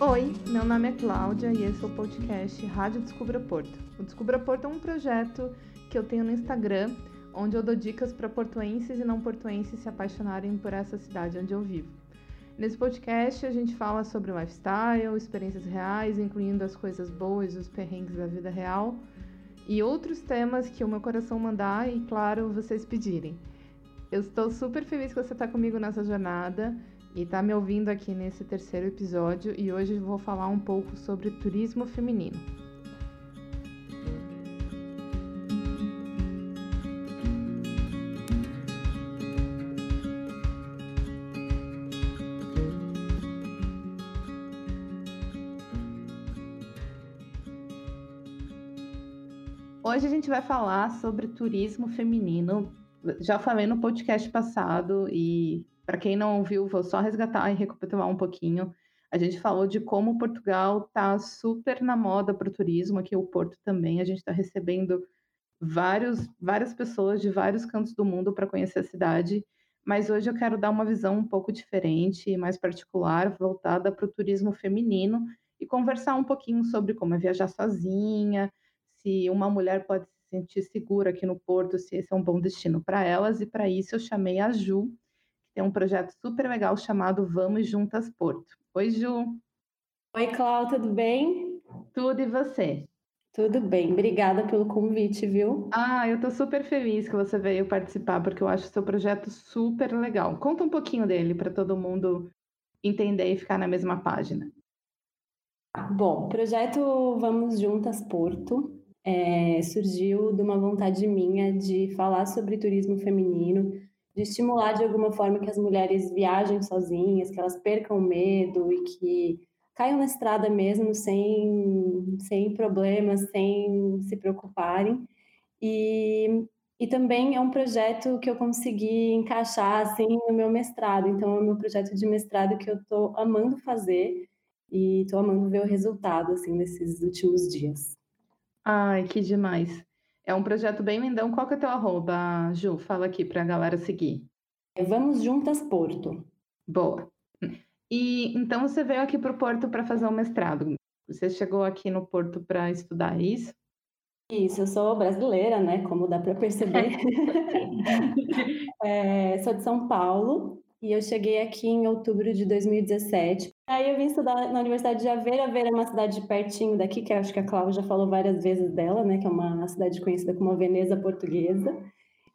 Oi, meu nome é Cláudia e esse é o podcast Rádio Descubra Porto. O Descubra Porto é um projeto que eu tenho no Instagram, onde eu dou dicas para portuenses e não portuenses se apaixonarem por essa cidade onde eu vivo. Nesse podcast a gente fala sobre lifestyle, experiências reais, incluindo as coisas boas, os perrengues da vida real e outros temas que o meu coração mandar e, claro, vocês pedirem. Eu estou super feliz que você está comigo nessa jornada e está me ouvindo aqui nesse terceiro episódio e hoje vou falar um pouco sobre turismo feminino. Hoje a gente vai falar sobre turismo feminino. Já falei no podcast passado e para quem não ouviu, vou só resgatar e recapitular um pouquinho. A gente falou de como Portugal está super na moda para o turismo, aqui o Porto também. A gente está recebendo vários, várias pessoas de vários cantos do mundo para conhecer a cidade. Mas hoje eu quero dar uma visão um pouco diferente mais particular, voltada para o turismo feminino e conversar um pouquinho sobre como é viajar sozinha, se uma mulher pode se sentir segura aqui no Porto, se esse é um bom destino para elas. E para isso eu chamei a Ju, que tem um projeto super legal chamado Vamos Juntas Porto. Oi, Ju. Oi, Cláudia, tudo bem? Tudo e você? Tudo bem, obrigada pelo convite, viu? Ah, eu tô super feliz que você veio participar, porque eu acho seu projeto super legal. Conta um pouquinho dele para todo mundo entender e ficar na mesma página. Bom, projeto Vamos Juntas Porto é, surgiu de uma vontade minha de falar sobre turismo feminino, de estimular de alguma forma que as mulheres viajem sozinhas, que elas percam medo e que caiam na estrada mesmo sem, sem problemas, sem se preocuparem. E, e também é um projeto que eu consegui encaixar assim no meu mestrado. Então é o meu projeto de mestrado que eu estou amando fazer e estou amando ver o resultado assim nesses últimos dias. Ai, que demais. É um projeto bem lindão. Qual que é teu arroba, Ju? Fala aqui para a galera seguir. É Vamos Juntas Porto. Boa. E então você veio aqui para o Porto para fazer um mestrado. Você chegou aqui no Porto para estudar isso? Isso, eu sou brasileira, né? Como dá para perceber. é, sou de São Paulo e eu cheguei aqui em outubro de 2017 Aí eu vim estudar na Universidade de Aveira. Aveira é uma cidade pertinho daqui, que acho que a Cláudia já falou várias vezes dela, né? Que é uma cidade conhecida como a Veneza Portuguesa.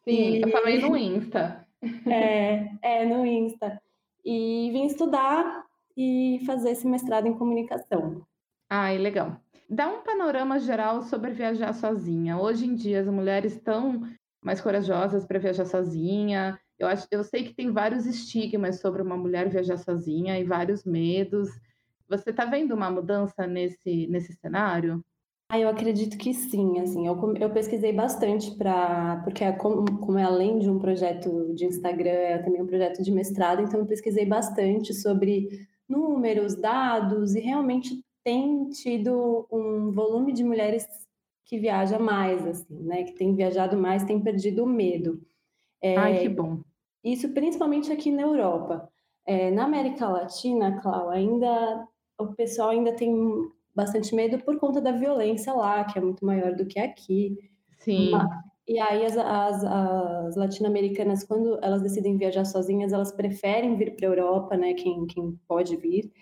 Sim, e... eu falei no Insta. É, é, no Insta. E vim estudar e fazer esse mestrado em comunicação. Ai, legal. Dá um panorama geral sobre viajar sozinha. Hoje em dia, as mulheres estão mais corajosas para viajar sozinha, eu, acho, eu sei que tem vários estigmas sobre uma mulher viajar sozinha e vários medos. Você está vendo uma mudança nesse, nesse cenário? Ah, eu acredito que sim, assim, eu, eu pesquisei bastante para, porque é como, como, é além de um projeto de Instagram, é também um projeto de mestrado, então eu pesquisei bastante sobre números, dados, e realmente tem tido um volume de mulheres que viaja mais, assim, né, que tem viajado mais, tem perdido o medo. É, Ai, que bom. Isso principalmente aqui na Europa. É, na América Latina, Clau, ainda o pessoal ainda tem bastante medo por conta da violência lá, que é muito maior do que aqui. Sim. E aí as, as, as latino-americanas, quando elas decidem viajar sozinhas, elas preferem vir para a Europa, né? Quem, quem pode vir,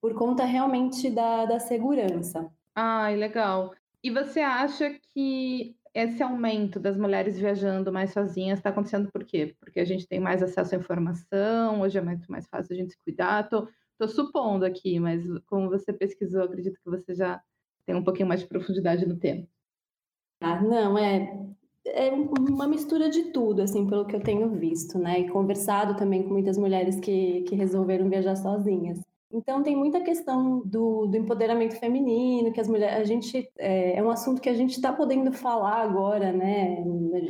por conta realmente da, da segurança. Ai, legal. E você acha que esse aumento das mulheres viajando mais sozinhas está acontecendo por quê? Porque a gente tem mais acesso à informação, hoje é muito mais fácil a gente se cuidar. Tô, tô supondo aqui, mas como você pesquisou, acredito que você já tem um pouquinho mais de profundidade no tema. Ah, não, é, é uma mistura de tudo, assim, pelo que eu tenho visto, né? E conversado também com muitas mulheres que, que resolveram viajar sozinhas. Então tem muita questão do, do empoderamento feminino, que as mulheres, a gente é, é um assunto que a gente está podendo falar agora, né?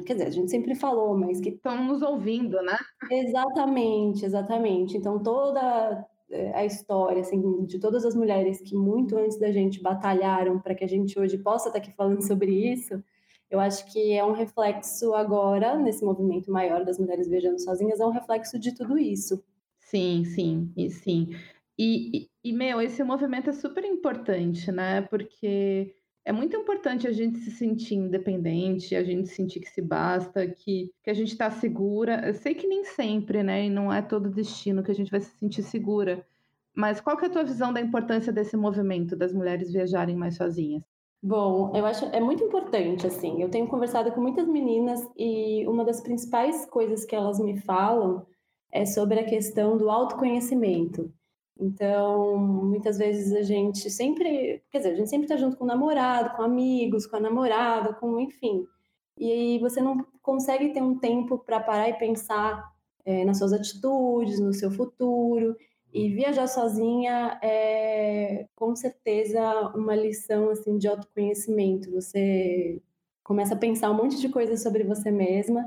Quer dizer, a gente sempre falou, mas que estão nos ouvindo, né? Exatamente, exatamente. Então toda é, a história assim de todas as mulheres que muito antes da gente batalharam para que a gente hoje possa estar aqui falando sobre isso, Eu acho que é um reflexo agora, nesse movimento maior das mulheres viajando sozinhas, é um reflexo de tudo isso. Sim, sim, e sim. E, e, meu, esse movimento é super importante, né? Porque é muito importante a gente se sentir independente, a gente sentir que se basta, que, que a gente está segura. Eu sei que nem sempre, né? E não é todo destino que a gente vai se sentir segura. Mas qual que é a tua visão da importância desse movimento das mulheres viajarem mais sozinhas? Bom, eu acho é muito importante assim. Eu tenho conversado com muitas meninas e uma das principais coisas que elas me falam é sobre a questão do autoconhecimento. Então, muitas vezes a gente sempre, quer dizer, a gente sempre está junto com o namorado, com amigos, com a namorada, com enfim. E você não consegue ter um tempo para parar e pensar é, nas suas atitudes, no seu futuro. E viajar sozinha é com certeza uma lição assim de autoconhecimento. Você começa a pensar um monte de coisas sobre você mesma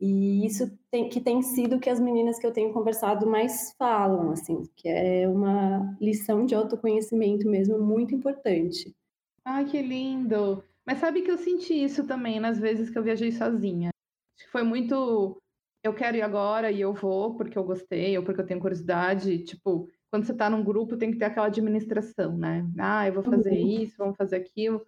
e isso tem, que tem sido que as meninas que eu tenho conversado mais falam, assim, que é uma lição de autoconhecimento mesmo muito importante. Ai, que lindo! Mas sabe que eu senti isso também nas vezes que eu viajei sozinha. Acho que foi muito eu quero ir agora e eu vou porque eu gostei ou porque eu tenho curiosidade. Tipo, quando você está num grupo, tem que ter aquela administração, né? Ah, eu vou fazer uhum. isso, vamos fazer aquilo.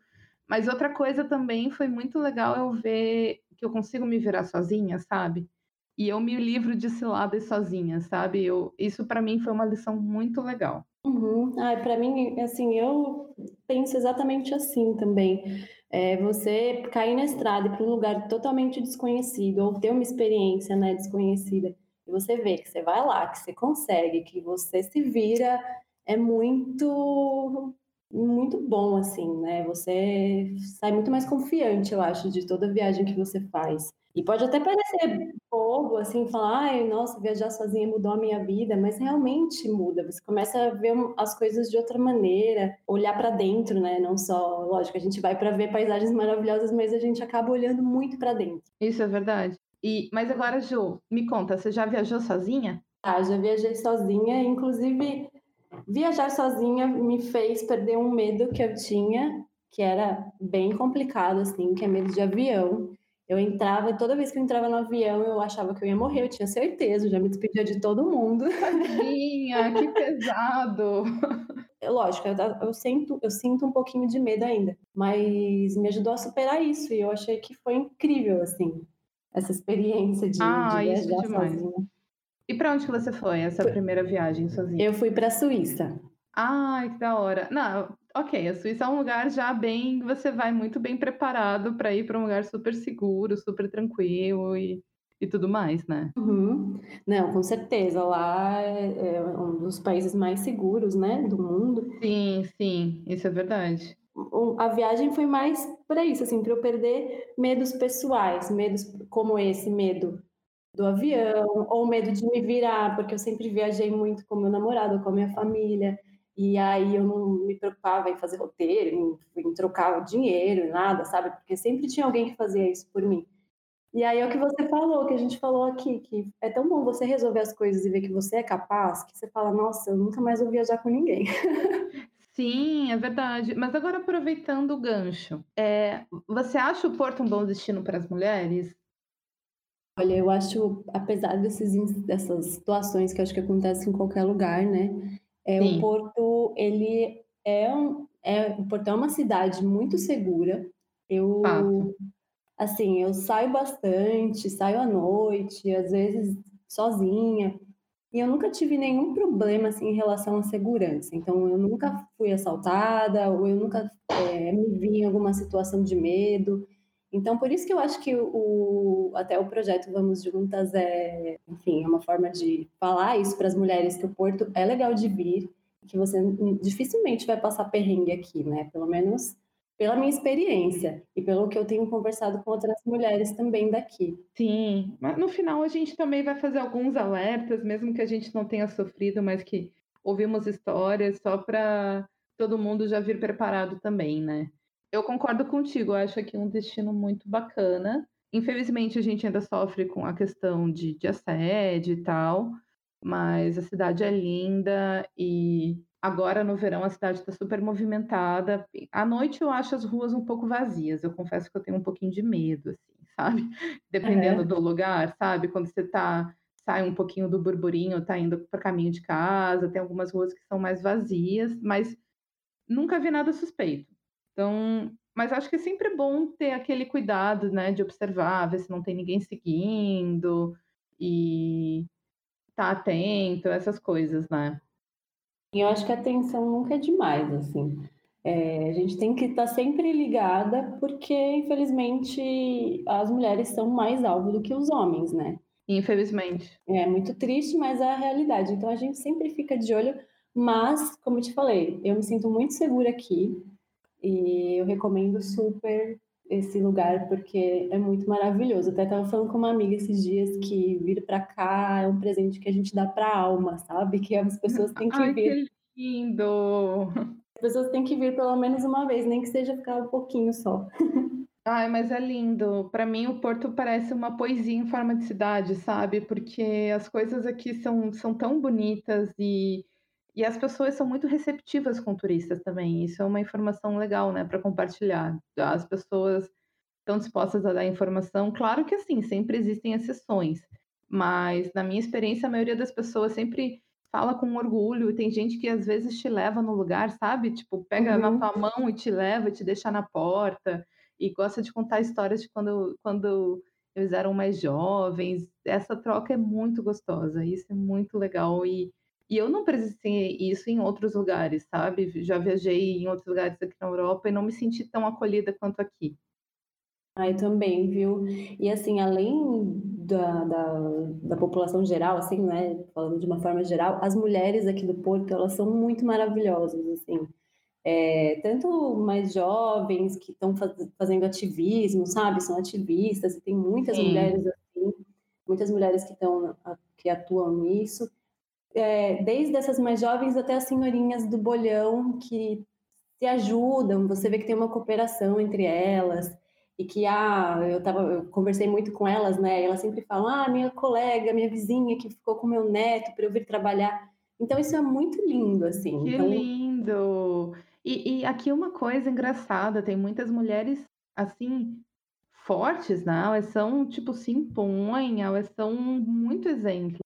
Mas outra coisa também foi muito legal eu ver que eu consigo me virar sozinha, sabe? E eu me livro de ciladas sozinha, sabe? Eu, isso para mim foi uma lição muito legal. Uhum. Ah, para mim, assim, eu penso exatamente assim também. É, você cair na estrada para um lugar totalmente desconhecido ou ter uma experiência, né, desconhecida e você vê que você vai lá, que você consegue, que você se vira, é muito muito bom, assim, né? Você sai muito mais confiante, eu acho, de toda viagem que você faz. E pode até parecer bobo, assim, falar, ai, nossa, viajar sozinha mudou a minha vida, mas realmente muda. Você começa a ver as coisas de outra maneira, olhar para dentro, né? Não só, lógico, a gente vai para ver paisagens maravilhosas, mas a gente acaba olhando muito para dentro. Isso é verdade. E, mas agora, Ju, me conta, você já viajou sozinha? Ah, já viajei sozinha, inclusive Viajar sozinha me fez perder um medo que eu tinha, que era bem complicado, assim, que é medo de avião. Eu entrava, toda vez que eu entrava no avião, eu achava que eu ia morrer, eu tinha certeza, eu já me despedia de todo mundo. Tadinha, que pesado! Lógico, eu, eu, sinto, eu sinto um pouquinho de medo ainda, mas me ajudou a superar isso e eu achei que foi incrível, assim, essa experiência de, ah, de viajar sozinha. E para onde que você foi essa foi... primeira viagem sozinha? Eu fui para a Suíça. Ai, que da hora. Não, ok, a Suíça é um lugar já bem, você vai muito bem preparado para ir para um lugar super seguro, super tranquilo e, e tudo mais, né? Uhum. Não, com certeza. Lá é, é um dos países mais seguros, né, do mundo. Sim, sim, isso é verdade. A viagem foi mais para isso, assim, para eu perder medos pessoais, medos como esse medo do avião, ou medo de me virar, porque eu sempre viajei muito com meu namorado, com a minha família, e aí eu não me preocupava em fazer roteiro, em, em trocar o dinheiro, nada, sabe? Porque sempre tinha alguém que fazia isso por mim. E aí é o que você falou, que a gente falou aqui, que é tão bom você resolver as coisas e ver que você é capaz, que você fala, nossa, eu nunca mais vou viajar com ninguém. Sim, é verdade. Mas agora aproveitando o gancho, é, você acha o Porto um bom destino para as mulheres? Olha, eu acho, apesar desses, dessas situações que acho que acontecem em qualquer lugar, né? É, o Porto, ele é, um, é, o Porto é uma cidade muito segura. Eu, Fato. assim, eu saio bastante, saio à noite, às vezes sozinha, e eu nunca tive nenhum problema, assim, em relação à segurança. Então, eu nunca fui assaltada, ou eu nunca é, me vi em alguma situação de medo. Então, por isso que eu acho que o, até o projeto Vamos Juntas é, enfim, é uma forma de falar isso para as mulheres que o Porto é legal de vir, que você dificilmente vai passar perrengue aqui, né? Pelo menos pela minha experiência e pelo que eu tenho conversado com outras mulheres também daqui. Sim, mas no final a gente também vai fazer alguns alertas, mesmo que a gente não tenha sofrido, mas que ouvimos histórias só para todo mundo já vir preparado também, né? Eu concordo contigo, eu acho aqui um destino muito bacana. Infelizmente, a gente ainda sofre com a questão de, de assédio e tal, mas a cidade é linda e Agora, no verão, a cidade está super movimentada. À noite, eu acho as ruas um pouco vazias. Eu confesso que eu tenho um pouquinho de medo, assim, sabe? Dependendo Aham. do lugar, sabe? Quando você tá sai um pouquinho do burburinho, tá indo para caminho de casa, tem algumas ruas que são mais vazias, mas nunca vi nada suspeito. Então, mas acho que é sempre bom ter aquele cuidado, né, de observar, ver se não tem ninguém seguindo e estar atento, essas coisas, né? E eu acho que a atenção nunca é demais, assim. Eh, a gente tem que estar sempre ligada, porque infelizmente as mulheres são mais alvo do que os homens, né. Infelizmente. É muito triste, mas é a realidade. Então a gente sempre fica de olho, mas, como eu te falei, eu me sinto muito segura aqui, e eu recomendo super esse lugar, porque é muito maravilhoso. Até estava falando com uma amiga esses dias que vir para cá é um presente que a gente dá para a alma, sabe, que as pessoas têm que Ai, vir. que lindo. As pessoas têm que vir pelo menos uma vez, nem que seja ficar um pouquinho só. Ai, mas é lindo. Para mim, o Porto parece uma poesia em forma de cidade, sabe, porque as coisas aqui são são tão bonitas e e as pessoas são muito receptivas com turistas também. Isso é uma informação legal, né, para compartilhar. As pessoas estão dispostas a dar informação. Claro que, assim, sempre existem exceções, mas na minha experiência, a maioria das pessoas sempre fala com orgulho. E tem gente que às vezes te leva no lugar, sabe, tipo, pega na Uhum. tua mão e te leva e te deixa na porta, e gosta de contar histórias de quando quando eles eram mais jovens. Essa troca é muito gostosa, isso é muito legal e e eu não presenciei isso em outros lugares, sabe. Já viajei em outros lugares aqui na Europa e não me senti tão acolhida quanto aqui. Ah, eu também, viu. E assim, além da da da população geral, assim, né, falando de uma forma geral, as mulheres aqui do Porto, elas são muito maravilhosas, assim. Eh, tanto mais jovens que estão faz fazendo ativismo, sabe, são ativistas, e tem muitas Sim. mulheres assim, muitas mulheres que estão a que atuam nisso. Eh, desde essas mais jovens até as senhorinhas do bolhão que se ajudam, você vê que tem uma cooperação entre elas, e que, ah, eu estava eu conversei muito com elas, né, e elas sempre falam: "Ah, minha colega, minha vizinha que ficou com meu neto para eu vir trabalhar". Então isso é muito lindo, assim, Que então lindo. E e aqui uma coisa engraçada, tem muitas mulheres, assim, fortes, né, elas são, tipo, se impõem, elas são muito exemplo.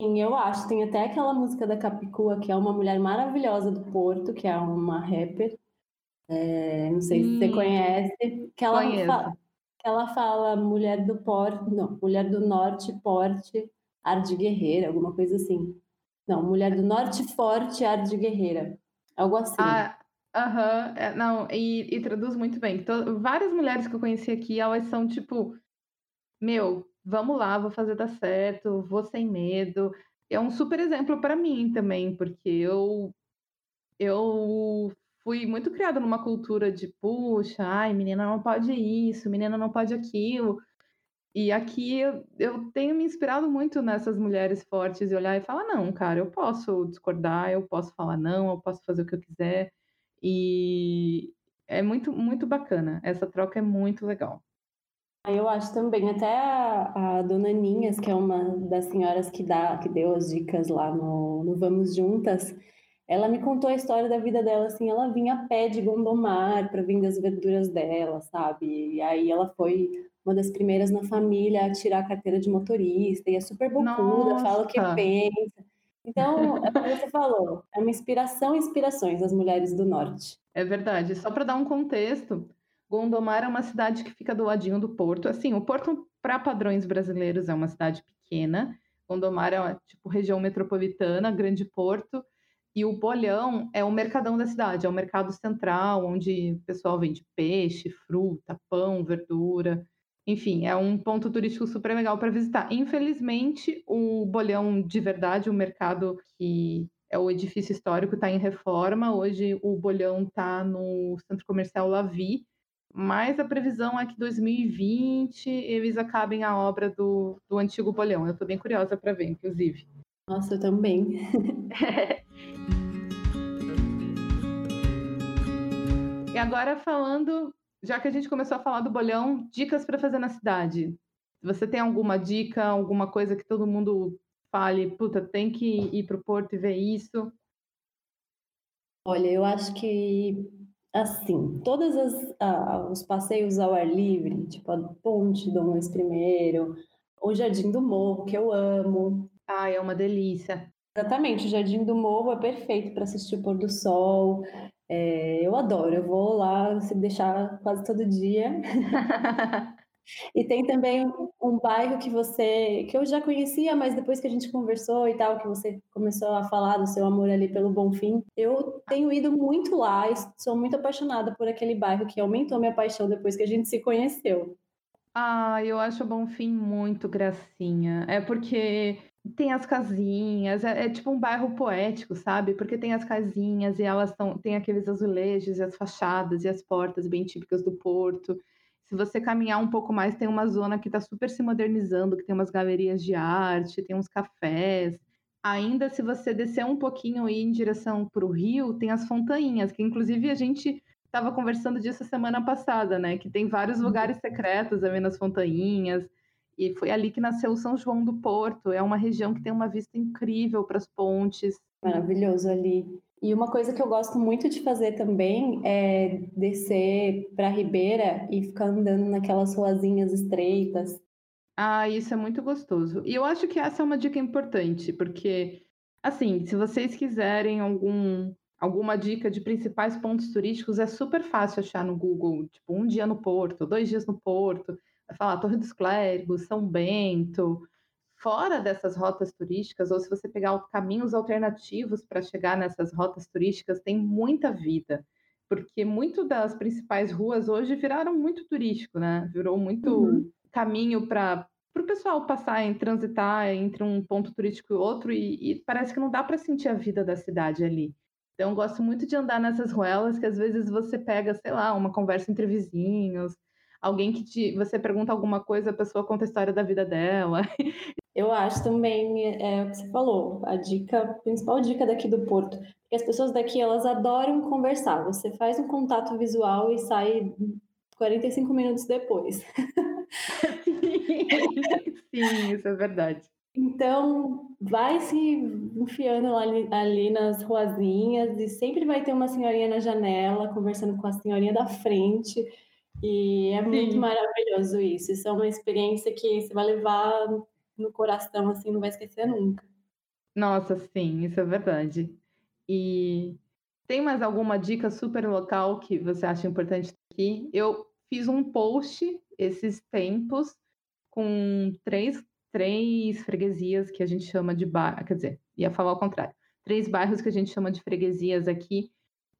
Sim, eu acho. Tem até aquela música da Capicua, que é uma mulher maravilhosa do Porto, que é uma rapper, eh, não sei se você Sim, conhece, que ela conheço. fa que ela fala: "Mulher do por não, mulher do norte, porte, ar de guerreira", alguma coisa assim. Não, "Mulher do norte forte, ar de guerreira", algo assim. Ah, aham. É, não, e e traduz muito bem. To várias mulheres que eu conheci aqui, elas são tipo: "Meu, vamos lá, vou fazer dar certo, vou sem medo". É um super exemplo para mim também, porque eu eu fui muito criada numa cultura de: "Puxa, ai, menina não pode isso, menina não pode aquilo". E aqui eu eu tenho me inspirado muito nessas mulheres fortes e olhar e falar: "Não, cara, eu posso discordar, eu posso falar não, eu posso fazer o que eu quiser". E é muito, muito bacana, essa troca é muito legal. Ah, eu acho também. Até a a dona Ninhas, que é uma das senhoras que dá que deu as dicas lá no no Vamos Juntas, ela me contou a história da vida dela, assim, ela vinha a pé de Gondomar para vender as verduras dela, sabe. E aí ela foi uma das primeiras na família a tirar a carteira de motorista e é super bocuda, fala o que Nossa! pensa. Então, é o que você falou, é uma inspiração, inspirações, as mulheres do norte. É verdade. Só para dar um contexto, Gondomar é uma cidade que fica do ladinho do Porto. Assim, o Porto, para padrões brasileiros, é uma cidade pequena. Gondomar é uma, tipo, região metropolitana, grande porto. E o Bolhão é o mercadão da cidade, é o mercado central, onde o pessoal vende peixe, fruta, pão, verdura. Enfim, é um ponto turístico super legal para visitar. Infelizmente, o Bolhão de verdade, o mercado que é o edifício histórico, está em reforma. Hoje o Bolhão está no centro comercial Lavi, mas a previsão é que 2020 eles acabem a obra do do antigo Bolhão. Eu estou bem curiosa para ver, inclusive. Nossa, eu também. E agora falando já que a gente começou a falar do Bolhão, dicas para fazer na cidade. Você tem alguma dica, alguma coisa que todo mundo fale: "Puta, tem que ir para o Porto e ver isso"? Olha, eu acho que assim, todos os passeios ao ar livre, tipo a Ponte Dom Luiz I, o Jardim do Morro, que eu amo. Ah, é uma delícia. Exatamente, o Jardim do Morro é perfeito para assistir o pôr do sol. É, eu adoro, eu vou lá se deixar quase todo dia. e tem também um, bairro que você que eu já conhecia, mas depois que a gente conversou e tal, que você começou a falar do seu amor ali pelo Bonfim, eu tenho ido muito lá e sou muito apaixonada por aquele bairro que aumentou minha paixão depois que a gente se conheceu. Ah, eu acho o Bonfim muito gracinha. É porque tem as casinhas, é, é, tipo um bairro poético, sabe? Porque tem as casinhas e elas tão, tem aqueles azulejos e as fachadas e as portas bem típicas do Porto. Se você caminhar um pouco mais, tem uma zona que está super se modernizando, que tem umas galerias de arte, tem uns cafés. Ainda se você descer um pouquinho e ir em direção para o rio, tem as fontainhas, que inclusive a gente estava conversando disso semana passada, né? Que tem vários uhum. lugares secretos ali nas fontainhas e foi ali que nasceu São João do Porto. É uma região que tem uma vista incrível para as pontes. Maravilhoso ali. E uma coisa que eu gosto muito de fazer também é descer para a Ribeira e ficar andando naquelas ruazinhas estreitas. Ah, isso é muito gostoso. E eu acho que essa é uma dica importante, porque, assim, se vocês quiserem algum, alguma dica de principais pontos turísticos, é super fácil achar no Google, tipo, um dia no Porto, dois dias no Porto vai falar Torre dos Clérigos, São Bento, fora dessas rotas turísticas, ou se você pegar caminhos alternativos para chegar nessas rotas turísticas, tem muita vida, porque muito das principais ruas hoje viraram muito turístico, né? Virou muito uhum. caminho para o pessoal passar e transitar entre um ponto turístico e outro, e, e parece que não dá para sentir a vida da cidade ali. Então, eu gosto muito de andar nessas ruelas que às vezes você pega, sei lá, uma conversa entre vizinhos, alguém que te, você pergunta alguma coisa, a pessoa conta a história da vida dela. Eu acho também, é o que você falou, a dica, a principal dica daqui do Porto, porque as pessoas daqui, elas adoram conversar. Você faz um contato visual e sai 45 minutos depois. Sim, isso é verdade. Então, vai se enfiando ali, ali, nas ruazinhas e sempre vai ter uma senhorinha na janela conversando com a senhorinha da frente. E é muito Sim. maravilhoso isso. Isso é uma experiência que você vai levar no coração, assim, não vai esquecer nunca. Nossa, sim, isso é verdade. E tem mais alguma dica super local que você acha importante aqui? Eu fiz um post esses tempos com três, três freguesias que a gente chama de bar, quer dizer, ia falar ao contrário. Três bairros que a gente chama de freguesias aqui,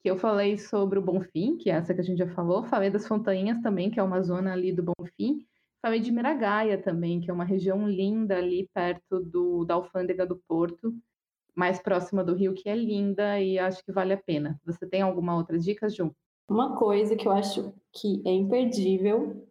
que eu falei sobre o Bonfim, que é essa que a gente já falou, falei das Fontainhas também, que é uma zona ali do Bonfim, falei de Miragaia também, que é uma região linda ali perto do, da alfândega do Porto, mais próxima do Rio, que é linda e acho que vale a pena. Você tem alguma outra dica, Ju? Uma coisa que eu acho que é imperdível,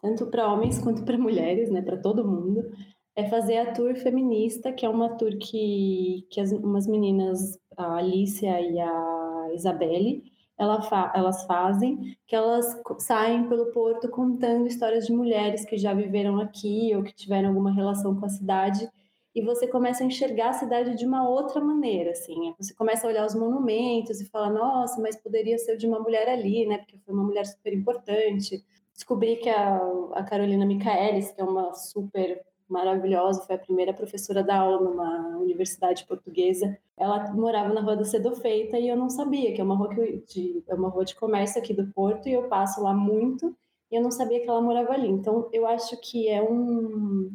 tanto para homens quanto para mulheres, né, para todo mundo, é fazer a tour feminista, que é uma tour que, que as, umas meninas, a Alicia e a Isabelle, ela fa elas fazem, que elas saem pelo porto contando histórias de mulheres que já viveram aqui ou que tiveram alguma relação com a cidade, e você começa a enxergar a cidade de uma outra maneira, assim. Você começa a olhar os monumentos e fala, nossa, mas poderia ser de uma mulher ali, né? Porque foi uma mulher super importante. Descobri que a, a Carolina Michaelis, que é uma super maravilhosa, foi a primeira professora da aula numa universidade portuguesa. Ela morava na Rua da Sedofeita e eu não sabia, que é uma rua, de, é uma rua de comércio aqui do Porto, e eu passo lá muito, e eu não sabia que ela morava ali. Então, eu acho que é um,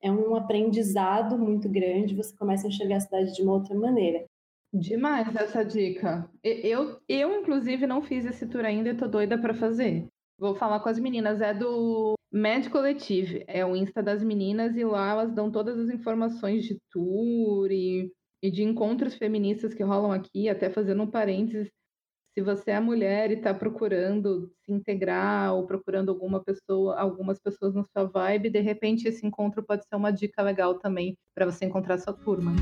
é um aprendizado muito grande, você começa a enxergar a cidade de uma outra maneira. Demais essa dica. Eu, eu inclusive, não fiz esse tour ainda e tô doida para fazer. Vou falar com as meninas. É do Med Collective. É o Insta das meninas e lá elas dão todas as informações de tour e, e de encontros feministas que rolam aqui. Até fazendo um parênteses, se você é mulher e está procurando se integrar ou procurando alguma pessoa, algumas pessoas na sua vibe, de repente esse encontro pode ser uma dica legal também para você encontrar sua turma.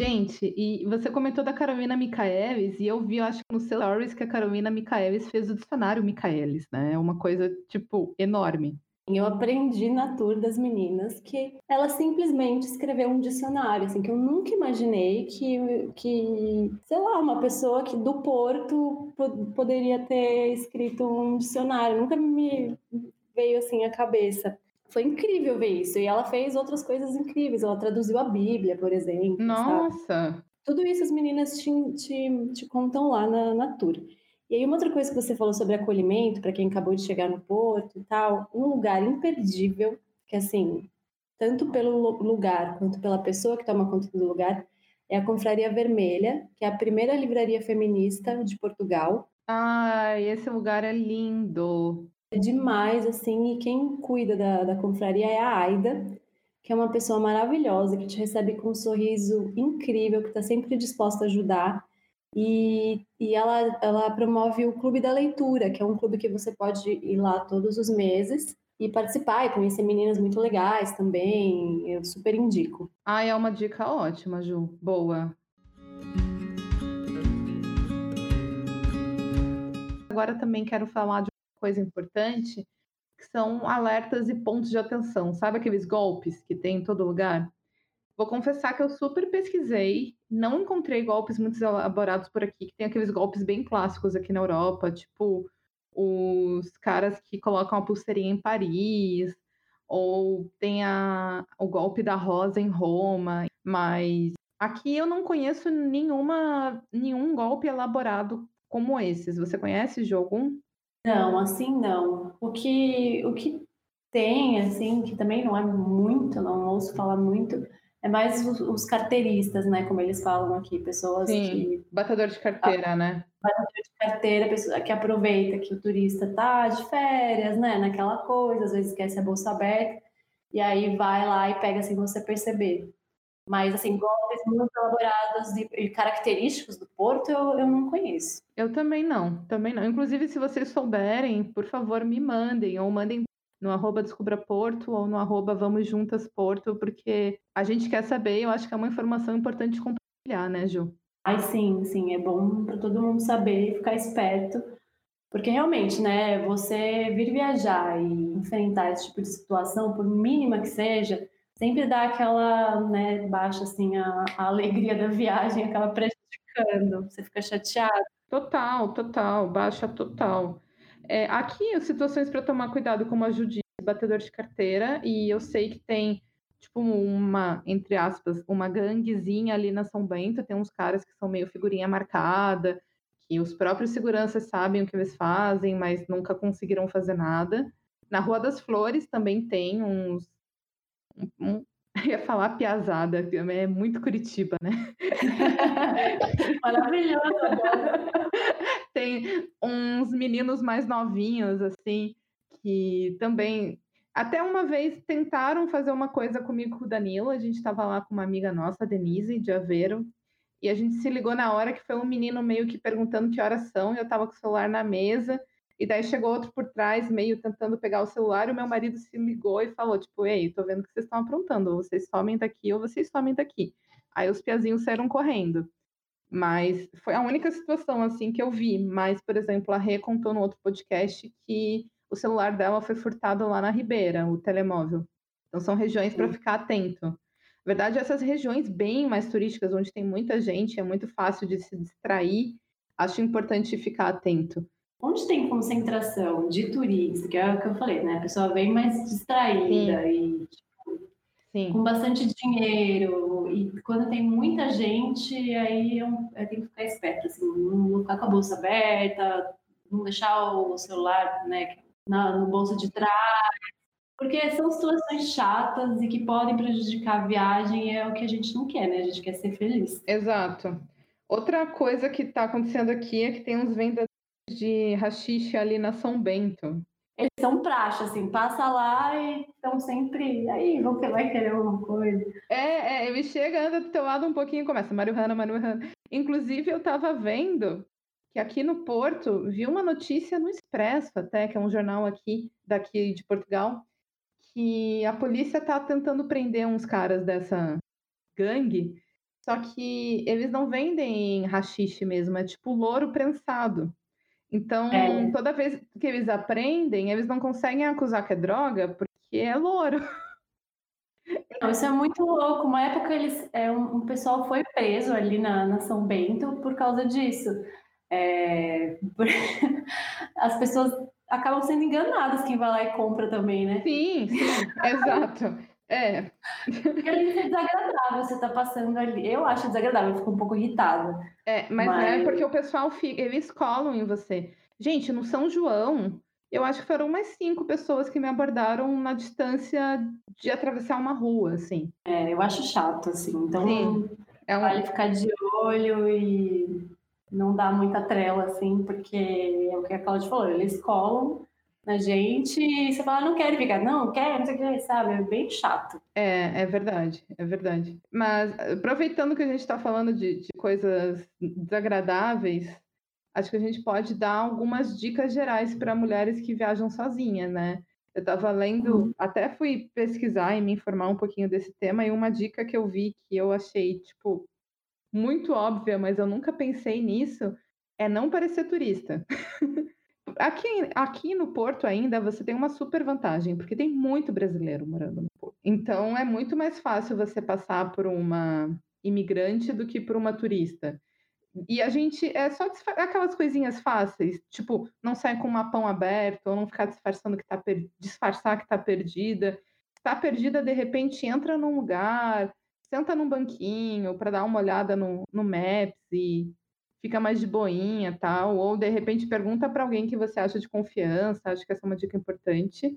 Gente, e você comentou da Carolina Micaelis, e eu vi, eu acho que no seu stories, que a Carolina Micaelis fez o dicionário Micaelis, né? É uma coisa, tipo, enorme. Eu aprendi na tour das meninas que ela simplesmente escreveu um dicionário, assim, que eu nunca imaginei que, que sei lá, uma pessoa que do Porto poderia ter escrito um dicionário. Nunca me veio assim à cabeça. Foi incrível ver isso. E ela fez outras coisas incríveis. Ela traduziu a Bíblia, por exemplo. Nossa! Sabe? Tudo isso as meninas te, te, te contam lá na, na tour. E aí, uma outra coisa que você falou sobre acolhimento, para quem acabou de chegar no Porto e tal, um lugar imperdível, que assim, tanto pelo lugar quanto pela pessoa que toma conta do lugar, é a Confraria Vermelha, que é a primeira livraria feminista de Portugal. Ai, esse lugar é lindo! É demais, assim, e quem cuida da, da confraria é a Aida, que é uma pessoa maravilhosa, que te recebe com um sorriso incrível, que está sempre disposta a ajudar. E, e ela, ela promove o Clube da Leitura, que é um clube que você pode ir lá todos os meses e participar e conhecer meninas muito legais também. Eu super indico. Ah, é uma dica ótima, Ju. Boa. Agora também quero falar de coisa importante, que são alertas e pontos de atenção. Sabe aqueles golpes que tem em todo lugar? Vou confessar que eu super pesquisei, não encontrei golpes muito elaborados por aqui, que tem aqueles golpes bem clássicos aqui na Europa, tipo os caras que colocam a pulseirinha em Paris, ou tem a, o golpe da rosa em Roma, mas aqui eu não conheço nenhuma, nenhum golpe elaborado como esses. Você conhece de algum? Não, assim não. O que, o que tem, assim, que também não é muito, não ouço falar muito, é mais os, os, carteiristas, né? Como eles falam aqui, pessoas Sim, que. Batedor de carteira, né? Batedor de carteira, pessoa que aproveita que o turista tá de férias, né? Naquela coisa, às vezes esquece a bolsa aberta, e aí vai lá e pega sem você perceber. Mas, assim, golpes muito elaborados e, característicos do Porto, eu, eu não conheço. Eu também não, também não. Inclusive, se vocês souberem, por favor, me mandem, ou mandem no arroba Descubra Porto ou no arroba Vamos Juntas Porto, porque a gente quer saber, eu acho que é uma informação importante compartilhar, né, Ju? Ai, sim, sim, é bom para todo mundo saber e ficar esperto, porque realmente, né, você vir viajar e enfrentar esse tipo de situação, por mínima que seja, sempre dá aquela, né, baixa assim a, a alegria da viagem, acaba prejudicando, você fica chateado. Total, total, baixa total. É, aqui, as situações para tomar cuidado, como a Judite, batedor de carteira, e eu sei que tem, tipo, uma, entre aspas, uma ganguezinha ali na São Bento, tem uns caras que são meio figurinha marcada, que os próprios seguranças sabem o que eles fazem, mas nunca conseguiram fazer nada. Na Rua das Flores também tem uns. Um, um, ia falar piazada, é muito Curitiba, né? Maravilhoso tem uns meninos mais novinhos, assim, que também. Até uma vez tentaram fazer uma coisa comigo com o Danilo. A gente estava lá com uma amiga nossa, Denise, de Aveiro, e a gente se ligou na hora que foi um menino meio que perguntando que horas são, e eu estava com o celular na mesa, e daí chegou outro por trás, meio tentando pegar o celular, e o meu marido se ligou e falou, tipo, ei, tô vendo que vocês estão aprontando, ou vocês somem daqui ou vocês somem daqui. Aí os piazinhos saíram correndo. Mas foi a única situação assim que eu vi. Mas, por exemplo, a Rê contou no outro podcast que o celular dela foi furtado lá na Ribeira, o telemóvel. Então são regiões para ficar atento. Na verdade, essas regiões bem mais turísticas, onde tem muita gente, é muito fácil de se distrair, acho importante ficar atento. Onde tem concentração de turistas, que é o que eu falei, né? A pessoa vem mais distraída Sim. e Sim. com bastante dinheiro. E quando tem muita gente, aí eu, eu tenho que ficar esperto, assim, não ficar com a bolsa aberta, não deixar o celular né, na, no bolso de trás. Porque são situações chatas e que podem prejudicar a viagem, é o que a gente não quer, né? A gente quer ser feliz. Exato. Outra coisa que está acontecendo aqui é que tem uns vendedores de rachixe ali na São Bento eles são praxe, assim, passa lá e estão sempre. Aí, vão vai querer alguma coisa. É, é, ele chega, anda do teu lado um pouquinho e começa, Marihuana, Marihuana. Inclusive, eu tava vendo que aqui no Porto, vi uma notícia no Expresso, até, que é um jornal aqui, daqui de Portugal, que a polícia tá tentando prender uns caras dessa gangue, só que eles não vendem rachixe mesmo, é tipo louro prensado. Então, é. toda vez que eles aprendem, eles não conseguem acusar que é droga porque é louro. Não, isso é muito louco. Uma época eles, é, um, um pessoal foi preso ali na, na São Bento por causa disso. É, por... As pessoas acabam sendo enganadas quem vai lá e compra também, né? Sim, sim exato. É. Porque é desagradável você tá passando ali. Eu acho desagradável, eu fico um pouco irritada. É, mas, é mas... é porque o pessoal fica, eles colam em você. Gente, no São João, eu acho que foram mais cinco pessoas que me abordaram na distância de atravessar uma rua, assim. É, eu acho chato, assim. Então, Sim, é um... vale ficar de olho e não dar muita trela, assim, porque é o que a Cláudia falou, eles colam na gente e você fala, não quero ficar, não, quero, não sei o que, sabe? É bem chato. É, é verdade, é verdade. Mas aproveitando que a gente está falando de, de coisas desagradáveis, acho que a gente pode dar algumas dicas gerais para mulheres que viajam sozinhas, né? Eu estava lendo, uhum. até fui pesquisar e me informar um pouquinho desse tema, e uma dica que eu vi que eu achei, tipo, muito óbvia, mas eu nunca pensei nisso, é não parecer turista. aqui, aqui no Porto ainda você tem uma super vantagem, porque tem muito brasileiro morando no Porto. Então é muito mais fácil você passar por uma imigrante do que por uma turista. E a gente é só aquelas coisinhas fáceis, tipo, não sair com um mapão aberto, ou não ficar disfarçando que tá per... disfarçar que tá perdida. Se tá perdida, de repente entra num lugar, senta num banquinho para dar uma olhada no, no Maps e fica mais de boinha tal, ou de repente pergunta para alguém que você acha de confiança, acho que essa é uma dica importante.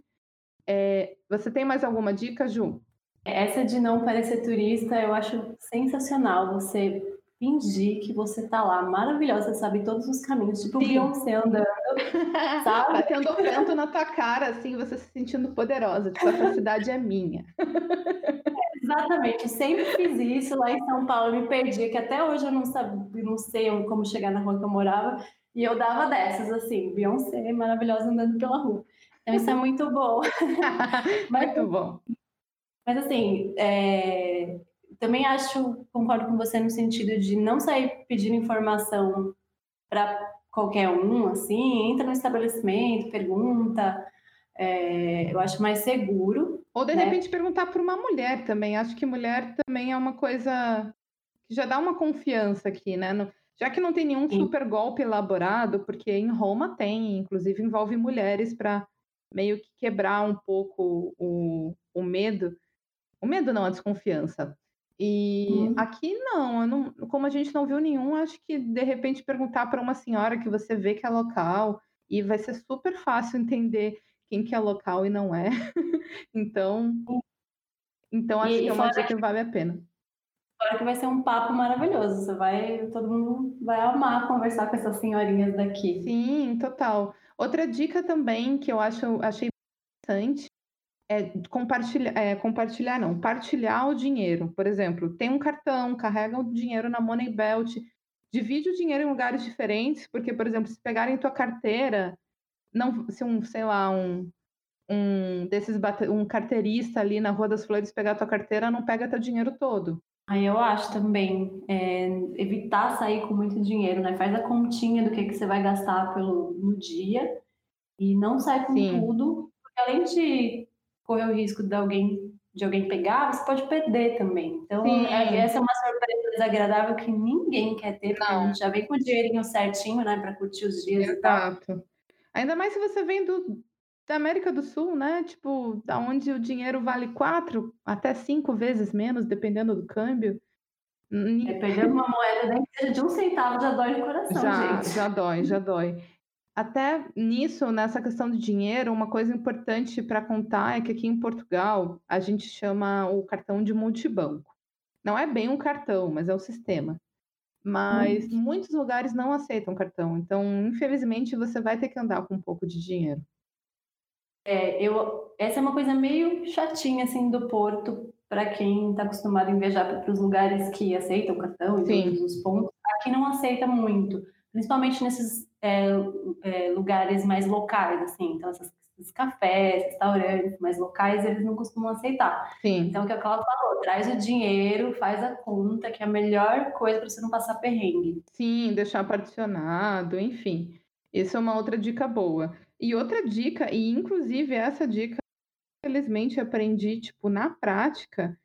É, você tem mais alguma dica, Ju? Essa de não parecer turista eu acho sensacional. Você fingir que você tá lá, maravilhosa, sabe todos os caminhos, tipo Sim. Beyoncé andando, sabe? Batendo vento na tua cara, assim, você se sentindo poderosa, tipo, essa cidade é minha. Exatamente, sempre fiz isso lá em São Paulo, me perdi, que até hoje eu não sabia, não sei como chegar na rua que eu morava, e eu dava dessas, assim, Beyoncé maravilhosa andando pela rua. Então isso é muito bom. Mas, muito bom. Mas assim, é, também acho, concordo com você no sentido de não sair pedindo informação para qualquer um, assim, entra no estabelecimento, pergunta, é, eu acho mais seguro. Ou de né? repente perguntar para uma mulher também. Acho que mulher também é uma coisa que já dá uma confiança aqui, né? No, já que não tem nenhum Sim. super golpe elaborado, porque em Roma tem, inclusive envolve mulheres para meio que quebrar um pouco o, o medo. O medo não, a desconfiança. E hum. aqui não, não, como a gente não viu nenhum, acho que de repente perguntar para uma senhora que você vê que é local e vai ser super fácil entender quem que é local e não é. então, então acho e, que é uma dica que vale a pena. Agora que vai ser um papo maravilhoso. Você vai, todo mundo vai amar conversar com essas senhorinhas daqui. Sim, total. Outra dica também que eu acho achei interessante é compartilhar, é, compartilhar não, partilhar o dinheiro. Por exemplo, tem um cartão, carrega o dinheiro na Money Belt, divide o dinheiro em lugares diferentes, porque, por exemplo, se pegarem tua carteira, não, se um, sei lá, um, um desses um carteirista ali na Rua das Flores pegar tua carteira, não pega teu dinheiro todo. Aí eu acho também é, evitar sair com muito dinheiro, né? Faz a continha do que, que você vai gastar pelo, no dia e não sai com Sim. tudo, porque além de correr o risco de alguém de alguém pegar, você pode perder também. Então, é, essa é uma surpresa desagradável que ninguém quer ter, porque não. a gente já vem com o dinheirinho certinho, né, para curtir os dias Exato. e tal. Ainda mais se você vem do, da América do Sul, né? Tipo, da onde o dinheiro vale quatro até cinco vezes menos, dependendo do câmbio. É, perder uma moeda nem que seja de um centavo já dói no coração, já, gente. Já dói, já dói. Até nisso, nessa questão de dinheiro, uma coisa importante para contar é que aqui em Portugal a gente chama o cartão de multibanco. Não é bem um cartão, mas é o sistema mas hum. muitos lugares não aceitam cartão. Então, infelizmente, você vai ter que andar com um pouco de dinheiro. É, eu, essa é uma coisa meio chatinha assim do Porto para quem está acostumado a viajar para os lugares que aceitam cartão e Sim. todos os pontos. Aqui não aceita muito, principalmente nesses é, é, lugares mais locais, assim. Então, essas os cafés, restaurantes mais locais, eles não costumam aceitar. Sim. Então, o que a Cláudia falou, traz o dinheiro, faz a conta, que é a melhor coisa para você não passar perrengue. Sim, deixar particionado, enfim. Isso é uma outra dica boa. E outra dica, e inclusive essa dica, infelizmente, aprendi, tipo, na prática,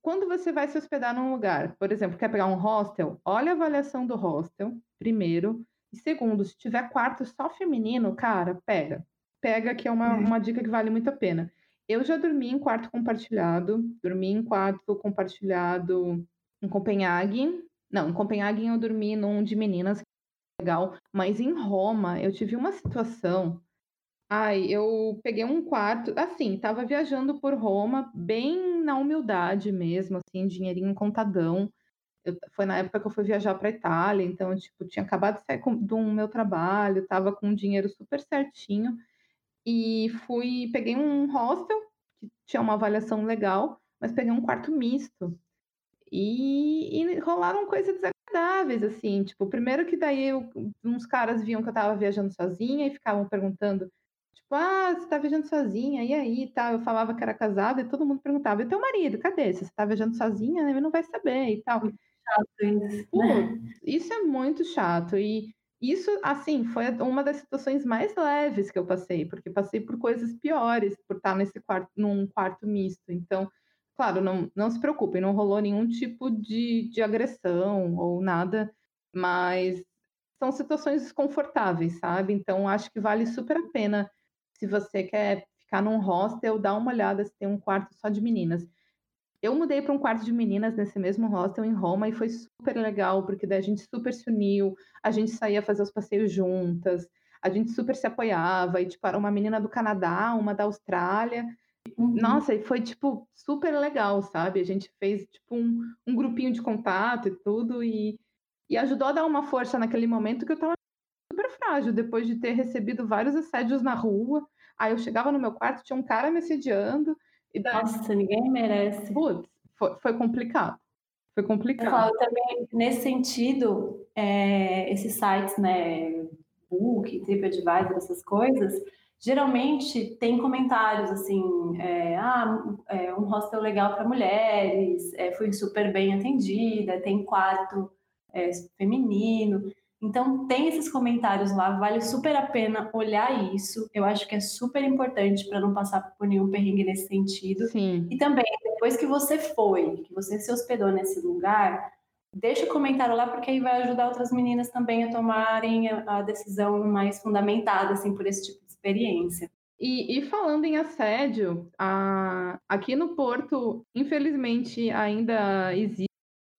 quando você vai se hospedar num lugar, por exemplo, quer pegar um hostel, olha a avaliação do hostel, primeiro. E segundo, se tiver quarto só feminino, cara, pega. Pega, que é uma, uhum. uma dica que vale muito a pena. Eu já dormi em quarto compartilhado, dormi em quarto compartilhado em Copenhague. Não, em Copenhague eu dormi num de meninas, legal. Mas em Roma, eu tive uma situação. Ai, eu peguei um quarto, assim, tava viajando por Roma, bem na humildade mesmo, assim, dinheirinho contadão. Eu, foi na época que eu fui viajar para Itália, então, tipo, tinha acabado de sair com, do meu trabalho, tava com o dinheiro super certinho. E fui, peguei um hostel, que tinha uma avaliação legal, mas peguei um quarto misto. E, e rolaram coisas desagradáveis, assim, tipo, primeiro que daí eu, uns caras viam que eu tava viajando sozinha e ficavam perguntando, tipo, ah, você tá viajando sozinha, e aí, tal, eu falava que era casada e todo mundo perguntava, e teu marido, cadê? Se você tá viajando sozinha, ele não vai saber e tal. Chato isso. Pô, isso é muito chato, e isso, assim, foi uma das situações mais leves que eu passei, porque passei por coisas piores, por estar nesse quarto, num quarto misto. Então, claro, não, não se preocupem, não rolou nenhum tipo de, de agressão ou nada, mas são situações desconfortáveis, sabe? Então, acho que vale super a pena, se você quer ficar num hostel, dar uma olhada se tem um quarto só de meninas. Eu mudei para um quarto de meninas nesse mesmo hostel em Roma e foi super legal, porque daí a gente super se uniu, a gente saía fazer os passeios juntas, a gente super se apoiava, e tipo, era uma menina do Canadá, uma da Austrália. Uhum. Nossa, e foi tipo super legal, sabe? A gente fez tipo um, um grupinho de contato e tudo, e, e ajudou a dar uma força naquele momento que eu tava super frágil, depois de ter recebido vários assédios na rua. Aí eu chegava no meu quarto, tinha um cara me assediando, e daí, Nossa, ninguém merece. Putz, foi, foi complicado. Foi complicado. Eu também, nesse sentido, é, esses sites, né, Book, TripAdvisor, essas coisas, geralmente tem comentários assim, é, ah, é, um hostel legal para mulheres, é, fui super bem atendida, tem quarto é, feminino. Então, tem esses comentários lá, vale super a pena olhar isso. Eu acho que é super importante para não passar por nenhum perrengue nesse sentido. Sim. E também, depois que você foi, que você se hospedou nesse lugar, deixa o comentário lá, porque aí vai ajudar outras meninas também a tomarem a decisão mais fundamentada, assim, por esse tipo de experiência. E, e, falando em assédio, a, aqui no Porto, infelizmente, ainda existe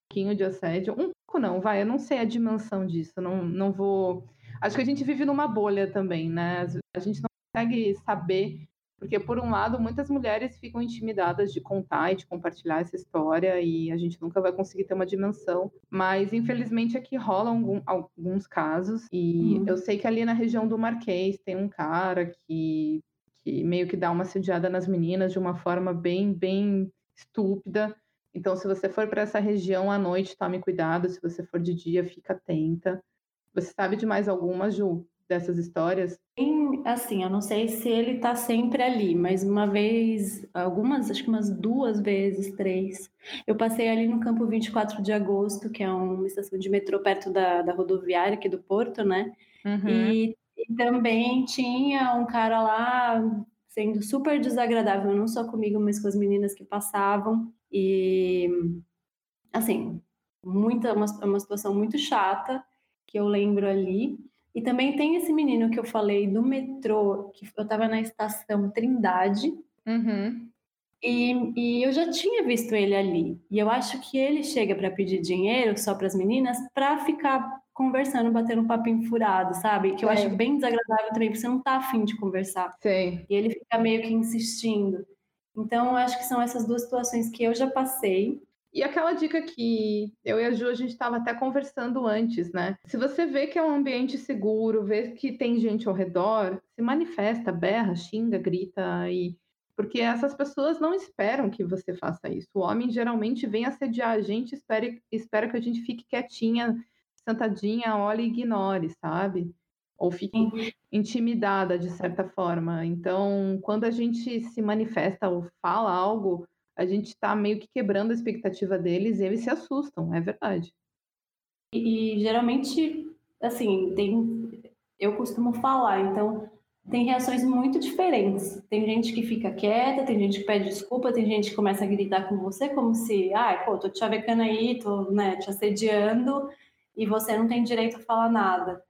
pouquinho de assédio, um pouco não, vai, eu não sei a dimensão disso, não, não vou. Acho que a gente vive numa bolha também, né? A gente não consegue saber, porque por um lado, muitas mulheres ficam intimidadas de contar e de compartilhar essa história e a gente nunca vai conseguir ter uma dimensão. Mas infelizmente aqui rolam algum, alguns casos e uhum. eu sei que ali na região do Marquês tem um cara que, que meio que dá uma sediada nas meninas de uma forma bem, bem estúpida. Então, se você for para essa região à noite, tome cuidado. Se você for de dia, fica atenta. Você sabe de mais alguma, Ju, dessas histórias? Sim, assim, eu não sei se ele está sempre ali, mas uma vez, algumas, acho que umas duas vezes, três, eu passei ali no campo 24 de agosto, que é uma estação de metrô perto da, da rodoviária aqui do Porto, né? Uhum. E, e também tinha um cara lá sendo super desagradável, não só comigo, mas com as meninas que passavam. E, assim, muita, uma, uma situação muito chata que eu lembro ali. E também tem esse menino que eu falei do metrô, que eu estava na estação Trindade. Uhum. E, e, eu já tinha visto ele ali. E eu acho que ele chega para pedir dinheiro só para as meninas para ficar conversando, batendo um papinho furado, sabe? Que eu acho bem desagradável também, porque você não tá afim de conversar. Sim. E ele fica meio que insistindo. Então, acho que são essas duas situações que eu já passei. E aquela dica que eu e a Ju, a gente estava até conversando antes, né? Se você vê que é um ambiente seguro, vê que tem gente ao redor, se manifesta, berra, xinga, grita e porque essas pessoas não esperam que você faça isso. O homem geralmente vem assediar a gente, espera, espera que a gente fique quietinha, sentadinha, olhe e ignore, sabe? Ou fique intimidada de certa forma. Então, quando a gente se manifesta ou fala algo, a gente está meio que quebrando a expectativa deles e eles se assustam, é verdade. E, e geralmente, assim, tem eu costumo falar. Então, tem reações muito diferentes. Tem gente que fica quieta, tem gente que pede desculpa, tem gente que começa a gritar com você como se, ah, pô, tô te chavecando aí, tô né, te assediando e você não tem direito a falar nada.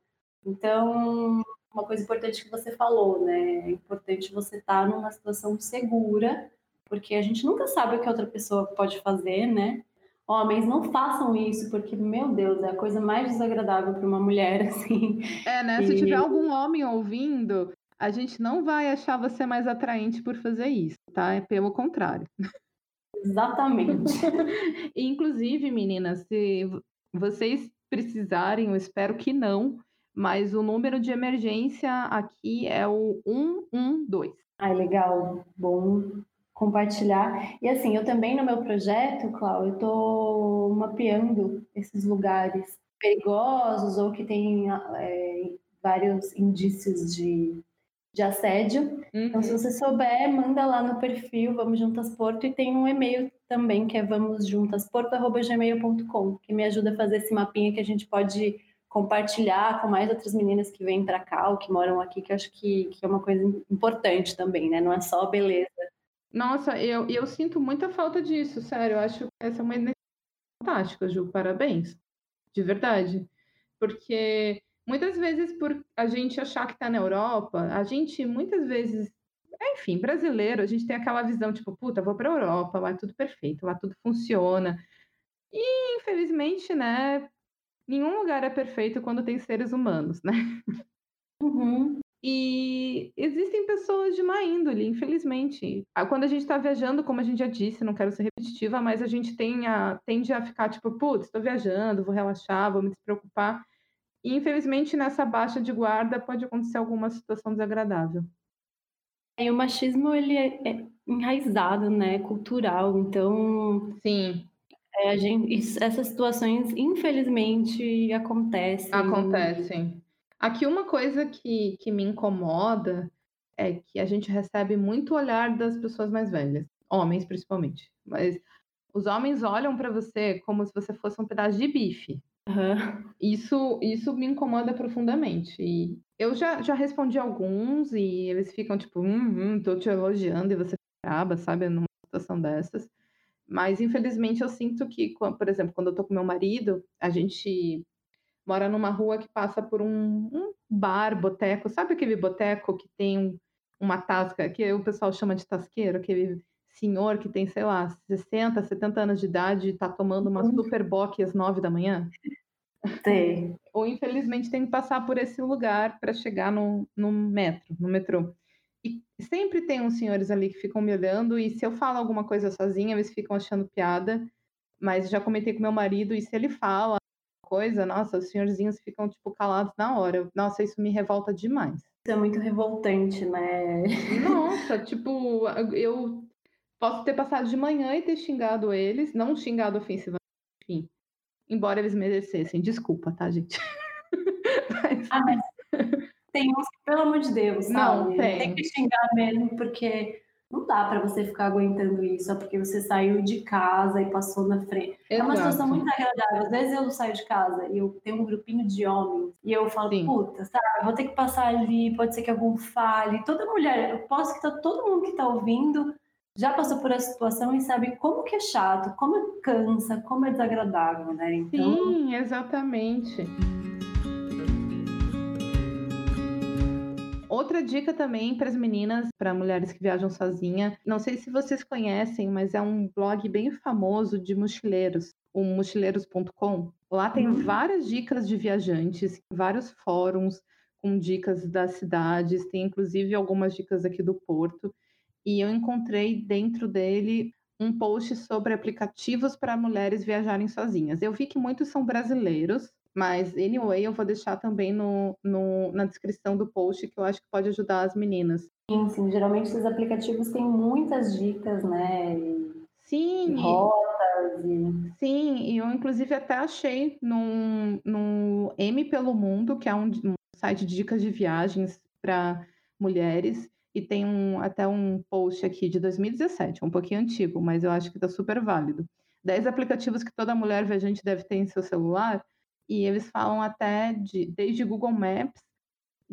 Então, uma coisa importante que você falou, né? É importante você estar tá numa situação segura, porque a gente nunca sabe o que outra pessoa pode fazer, né? Homens, não façam isso, porque, meu Deus, é a coisa mais desagradável para uma mulher, assim. É, né? Se tiver algum homem ouvindo, a gente não vai achar você mais atraente por fazer isso, tá? É pelo contrário. Exatamente. Inclusive, meninas, se vocês precisarem, eu espero que não, mas o número de emergência aqui é o 112. Ah, legal. Bom compartilhar. E assim, eu também no meu projeto, Cláudio, eu estou mapeando esses lugares perigosos ou que têm é, vários indícios de, de assédio. Uhum. Então, se uhum. você souber, manda lá no perfil Vamos Juntas Porto e tem um e-mail também que é vamosjuntasporto@gmail.com, que me ajuda a fazer esse mapinha que a gente pode compartilhar com mais outras meninas que vêm para cá ou que moram aqui, que acho que, que é uma coisa importante também, né? Não é só beleza. Nossa, eu, eu sinto muita falta disso, sério. Eu acho que essa é uma fantástica, Ju. Parabéns. De verdade. Porque muitas vezes, por a gente achar que está na Europa, a gente muitas vezes, enfim, brasileiro, a gente tem aquela visão tipo, puta, vou para a Europa, lá é tudo perfeito, lá tudo funciona. E infelizmente, né, nenhum lugar é perfeito quando tem seres humanos, né? Uhum. E existem pessoas de má índole, infelizmente. Ah, quando a gente está viajando, como a gente já disse, não quero ser repetitiva, mas a gente tem a, tende a ficar tipo, putz, estou viajando, vou relaxar, vou me despreocupar. E infelizmente nessa baixa de guarda pode acontecer alguma situação desagradável. E o machismo ele é, é enraizado, né, cultural, então sim, é, gente, essas situações, infelizmente, acontecem. Acontecem. Aqui uma coisa que, que me incomoda é que a gente recebe muito olhar das pessoas mais velhas, homens principalmente. Mas os homens olham para você como se você fosse um pedaço de bife. Uhum. Isso, isso me incomoda profundamente. E eu já, já respondi alguns e eles ficam tipo, hum, hum, tô te elogiando e você acaba, sabe, numa situação dessas. Mas, infelizmente, eu sinto que, por exemplo, quando eu tô com meu marido, a gente mora numa rua que passa por um, um bar, boteco. Sabe aquele boteco que tem uma tasca, que o pessoal chama de tasqueiro? Aquele senhor que tem, sei lá, 60, 70 anos de idade e tá tomando uma uhum. super bock às 9 da manhã? Tem. Ou, infelizmente, tem que passar por esse lugar para chegar no, no metro, no metrô. E sempre tem uns senhores ali que ficam me olhando, e se eu falo alguma coisa sozinha, eles ficam achando piada. Mas já comentei com meu marido, e se ele fala coisa, nossa, os senhorzinhos ficam, tipo, calados na hora. Nossa, isso me revolta demais. Isso é muito revoltante, né? Nossa, tipo, eu posso ter passado de manhã e ter xingado eles, não xingado ofensivamente, enfim. Embora eles merecessem. Desculpa, tá, gente? mas... Ah, mas tem uns que, pelo amor de Deus, sabe? Não, tem. tem que xingar mesmo, porque não dá para você ficar aguentando isso só porque você saiu de casa e passou na frente. Exato. É uma situação muito agradável. Às vezes eu saio de casa e eu tenho um grupinho de homens e eu falo, Sim. puta, sabe, vou ter que passar ali, pode ser que algum fale. Toda mulher, eu posso que tá, todo mundo que tá ouvindo já passou por essa situação e sabe como que é chato, como cansa, como é desagradável, né? Então... Sim, exatamente. Outra dica também para as meninas, para mulheres que viajam sozinha. Não sei se vocês conhecem, mas é um blog bem famoso de mochileiros, o mochileiros.com. Lá tem uhum. várias dicas de viajantes, vários fóruns com dicas das cidades, tem inclusive algumas dicas aqui do Porto. E eu encontrei dentro dele um post sobre aplicativos para mulheres viajarem sozinhas. Eu vi que muitos são brasileiros, mas, anyway, eu vou deixar também no, no, na descrição do post que eu acho que pode ajudar as meninas. Sim, sim. Geralmente esses aplicativos têm muitas dicas, né? Sim. E rotas. E... Sim, e eu inclusive até achei no, no M pelo Mundo, que é um, um site de dicas de viagens para mulheres. E tem um, até um post aqui de 2017, um pouquinho antigo, mas eu acho que está super válido. 10 aplicativos que toda mulher viajante deve ter em seu celular e eles falam até de desde Google Maps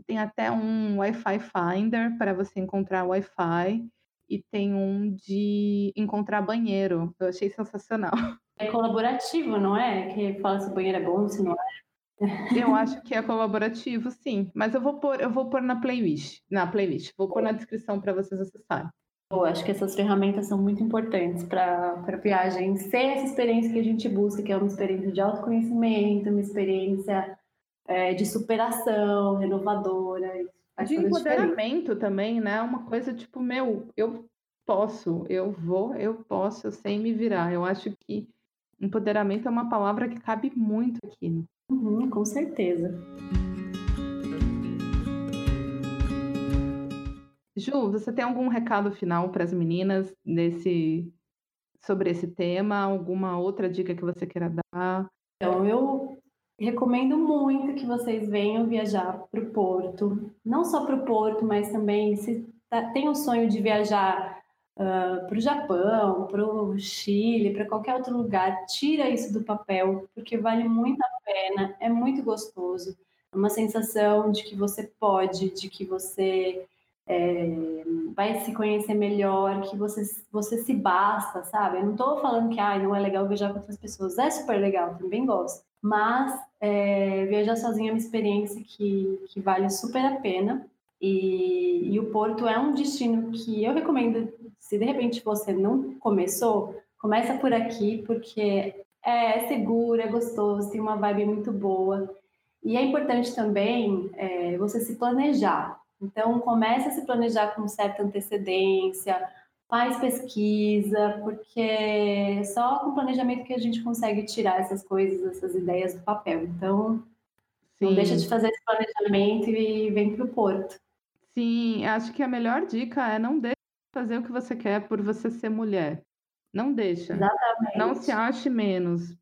tem até um Wi-Fi Finder para você encontrar Wi-Fi e tem um de encontrar banheiro. Eu achei sensacional. É colaborativo, não é? Que fala se o banheiro é bom, se não é. Eu acho que é colaborativo, sim. Mas eu vou pôr, eu vou pôr na playlist, na playlist. Vou pôr na descrição para vocês acessarem. Eu acho que essas ferramentas são muito importantes para a viagem ser essa experiência que a gente busca, que é uma experiência de autoconhecimento, uma experiência é, de superação, renovadora. De empoderamento também, né? Uma coisa tipo, meu, eu posso, eu vou, eu posso, eu sei me virar. Eu acho que empoderamento é uma palavra que cabe muito aqui. Uhum, com certeza. Ju, você tem algum recado final para as meninas nesse sobre esse tema? Alguma outra dica que você queira dar? Então, eu recomendo muito que vocês venham viajar para o Porto, não só para o Porto, mas também se tá, tem o sonho de viajar uh, para o Japão, para o Chile, para qualquer outro lugar, tira isso do papel, porque vale muito a pena, é muito gostoso, é uma sensação de que você pode, de que você é, vai se conhecer melhor, que você, você se basta, sabe? Eu não estou falando que ah, não é legal viajar com outras pessoas, é super legal, também gosto. Mas é, viajar sozinha é uma experiência que, que vale super a pena. E, e o Porto é um destino que eu recomendo, se de repente você não começou, começa por aqui, porque é seguro, é gostoso, tem uma vibe muito boa. E é importante também é, você se planejar. Então, comece a se planejar com certa antecedência, faz pesquisa, porque é só com planejamento que a gente consegue tirar essas coisas, essas ideias do papel. Então, Sim. não deixa de fazer esse planejamento e vem para o porto. Sim, acho que a melhor dica é não deixe de fazer o que você quer por você ser mulher. Não deixa. Exatamente. Não se ache menos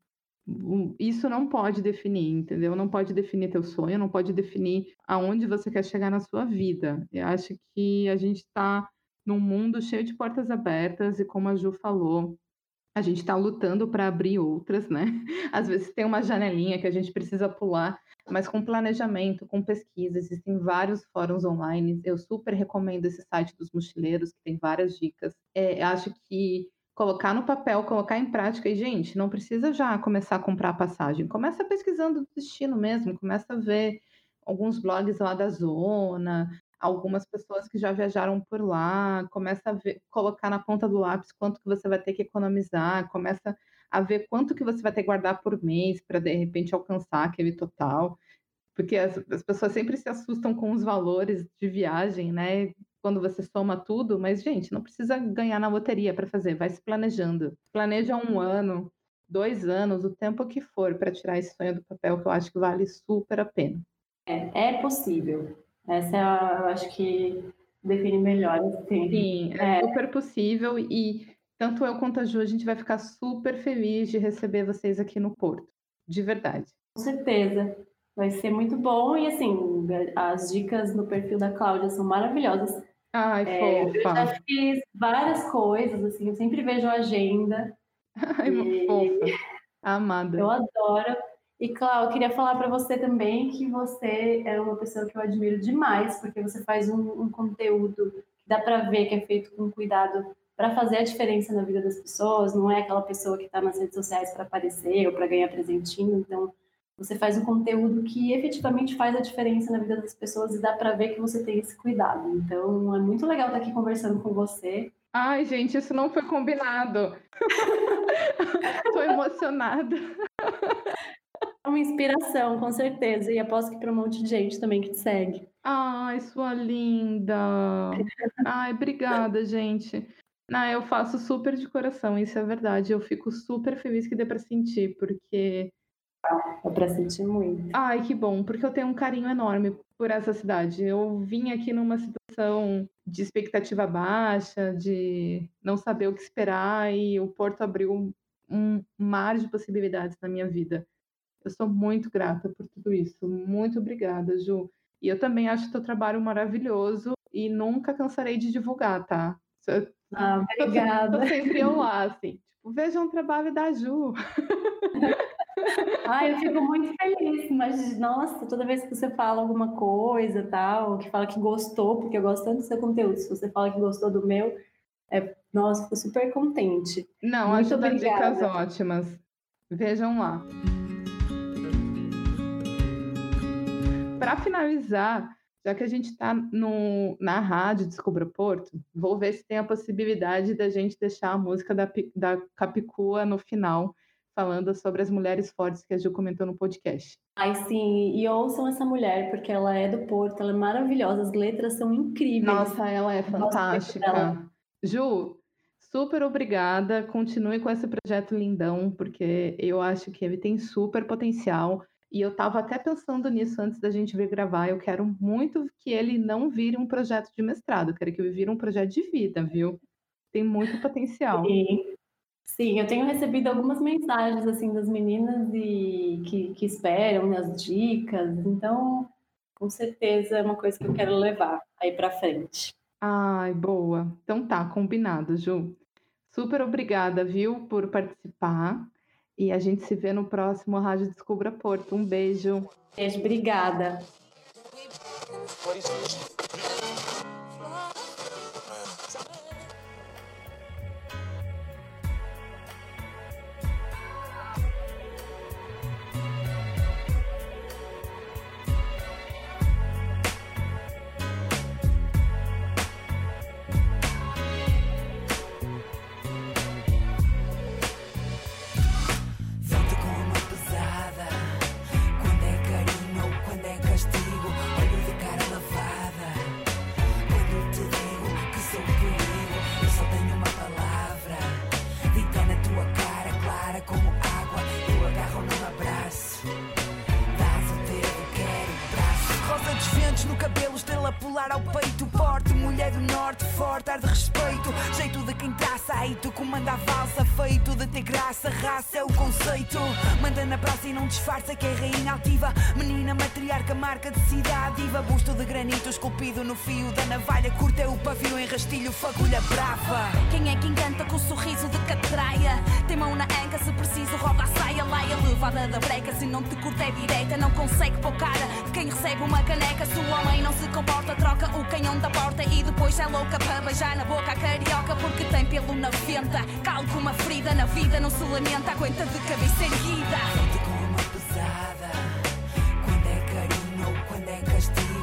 isso não pode definir, entendeu? Não pode definir teu sonho, não pode definir aonde você quer chegar na sua vida. Eu acho que a gente está num mundo cheio de portas abertas e como a Ju falou, a gente está lutando para abrir outras, né? Às vezes tem uma janelinha que a gente precisa pular, mas com planejamento, com pesquisa, existem vários fóruns online. Eu super recomendo esse site dos mochileiros, que tem várias dicas. É, acho que colocar no papel, colocar em prática. E, gente, não precisa já começar a comprar a passagem. Começa pesquisando o destino mesmo, começa a ver alguns blogs lá da zona, algumas pessoas que já viajaram por lá, começa a ver, colocar na ponta do lápis quanto que você vai ter que economizar, começa a ver quanto que você vai ter que guardar por mês para de repente alcançar aquele total. Porque as, as pessoas sempre se assustam com os valores de viagem, né? Quando você soma tudo, mas, gente, não precisa ganhar na loteria para fazer, vai se planejando. Planeja um ano, dois anos, o tempo que for para tirar esse sonho do papel, que eu acho que vale super a pena. É, é possível. Essa eu acho que define melhor. Assim. Sim, é, é super possível e tanto eu quanto a Ju, a gente vai ficar super feliz de receber vocês aqui no Porto. De verdade. Com certeza. Vai ser muito bom e assim, as dicas no perfil da Cláudia são maravilhosas. Ai, é, fofa. Eu já fiz várias coisas, assim, eu sempre vejo a agenda. Ai, e... fofa. Amada. Eu adoro. E, Cláudia, eu queria falar para você também que você é uma pessoa que eu admiro demais, porque você faz um, um conteúdo que dá para ver que é feito com cuidado para fazer a diferença na vida das pessoas, não é aquela pessoa que está nas redes sociais para aparecer ou para ganhar presentinho. Então, você faz um conteúdo que efetivamente faz a diferença na vida das pessoas e dá para ver que você tem esse cuidado. Então, é muito legal estar aqui conversando com você. Ai, gente, isso não foi combinado. Estou emocionada. É uma inspiração, com certeza. E aposto que para um monte de gente também que te segue. Ai, sua linda. Ai, obrigada, gente. Não, eu faço super de coração, isso é verdade. Eu fico super feliz que dê para sentir, porque é para sentir muito. Ai, que bom, porque eu tenho um carinho enorme por essa cidade. Eu vim aqui numa situação de expectativa baixa, de não saber o que esperar, e o Porto abriu um mar de possibilidades na minha vida. Eu sou muito grata por tudo isso. Muito obrigada, Ju. E eu também acho o teu trabalho maravilhoso e nunca cansarei de divulgar, tá? Ah, obrigada. Tô sempre eu lá, assim. Tipo, vejam o trabalho da Ju. Ai, eu fico muito feliz, mas nossa, toda vez que você fala alguma coisa tal, que fala que gostou, porque eu gosto tanto do seu conteúdo, se você fala que gostou do meu, é, nossa, fico super contente. Não, muito ajuda obrigada. dicas ótimas. Vejam lá. Para finalizar, já que a gente está na rádio Descubra Porto, vou ver se tem a possibilidade da gente deixar a música da, da Capicua no final, falando sobre as mulheres fortes que a Ju comentou no podcast. Ai, sim, e ouçam essa mulher, porque ela é do Porto, ela é maravilhosa, as letras são incríveis. Nossa, ela é fantástica. Ju, super obrigada, continue com esse projeto lindão, porque eu acho que ele tem super potencial. E eu estava até pensando nisso antes da gente vir gravar. Eu quero muito que ele não vire um projeto de mestrado, eu quero que ele vire um projeto de vida, viu? Tem muito potencial. Sim. Sim, eu tenho recebido algumas mensagens assim das meninas e que, que esperam as dicas, então com certeza é uma coisa que eu quero levar aí para frente. Ai, boa. Então tá, combinado, Ju. Super obrigada, viu, por participar. E a gente se vê no próximo Rádio Descubra Porto. Um beijo. Beijo, obrigada. Disfarça que é rainha altiva. Menina matriarca, marca de cidade Diva, busto de granito esculpido no fio da navalha. Curta é o pavio em rastilho, fagulha brava. Quem é que encanta com o sorriso de catraia? Tem mão na anca, se preciso roda a saia Laia, levada da breca, se não te curta é direita Não consegue pôr cara. De quem recebe uma caneca Se o homem não se comporta, troca o canhão da porta E depois é louca para beijar na boca a carioca Porque tem pelo na venta. Calco uma ferida na vida, não se lamenta Aguenta de cabeça erguida. Quando é carinho ou quando é castigo,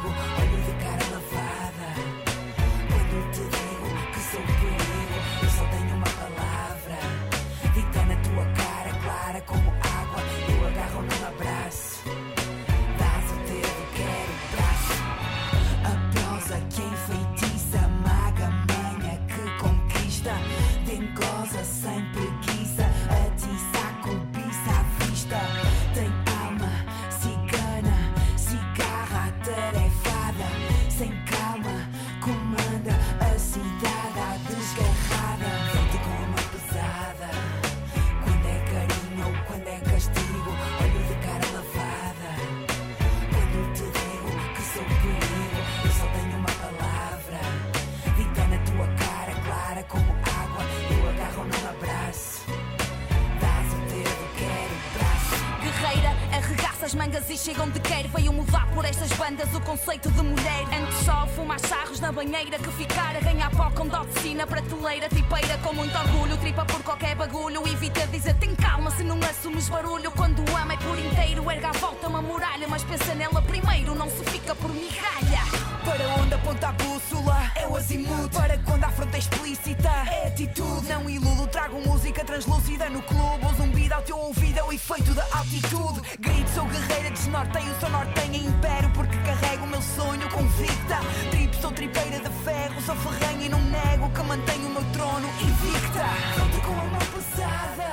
essas mangas e chegam de querer. Veio mudar por estas bandas o conceito de mulher. Antes só fumar charros na banheira que ficar a ganhar pó com docina, prateleira, tipeira com muito orgulho. Tripa por qualquer bagulho. Evita dizer tem calma se não assumes barulho. Quando ama é por inteiro, erga a volta uma muralha. Mas pensa nela primeiro, não se fica por migalha. Para onde aponta a bússola? É o azimuth. Para quando a fronte explícita? É atitude. Não iludo, trago música translúcida no clube. O zumbido ao teu ouvido é o efeito da altitude. Grito, sou guerreira, desnorteio, sou nortenha império porque carrego o meu sonho convicta. Trip, sou tripeira de ferro, sou ferranha e não nego que mantenho o meu trono invicta. Volto com a mão pesada,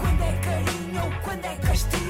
quando é carinho ou quando é castigo.